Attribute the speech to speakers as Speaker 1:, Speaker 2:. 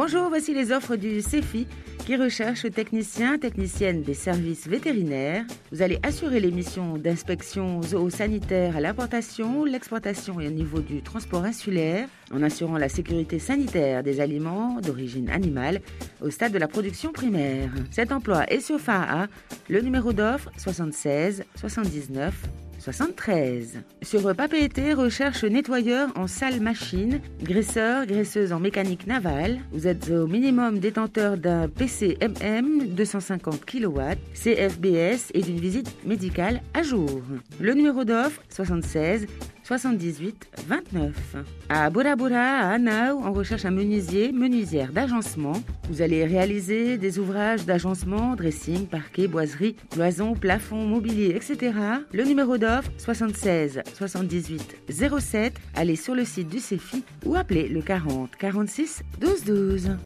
Speaker 1: Bonjour, voici les offres du CEFI qui recherche techniciens, techniciennes des services vétérinaires. Vous allez assurer les missions d'inspection zoosanitaire à l'importation, l'exportation et au niveau du transport insulaire, en assurant la sécurité sanitaire des aliments d'origine animale au stade de la production primaire. Cet emploi est sur FAA, le numéro d'offre 76 79 73. Sur Papeete, recherche nettoyeur en salle machine, graisseur, graisseuse en mécanique navale. Vous êtes au minimum détenteur d'un PCMM 250 kW, CFBS et d'une visite médicale à jour. Le numéro d'offre 76 78 29. À Bora Bora, à Anao, on recherche un menuisier, menuisière d'agencement. Vous allez réaliser des ouvrages d'agencement, dressing, parquet, boiserie, cloison, plafond, mobilier, etc. Le numéro d'offre 76 78 07. Allez sur le site du CEFI ou appelez le 40 46 12 12.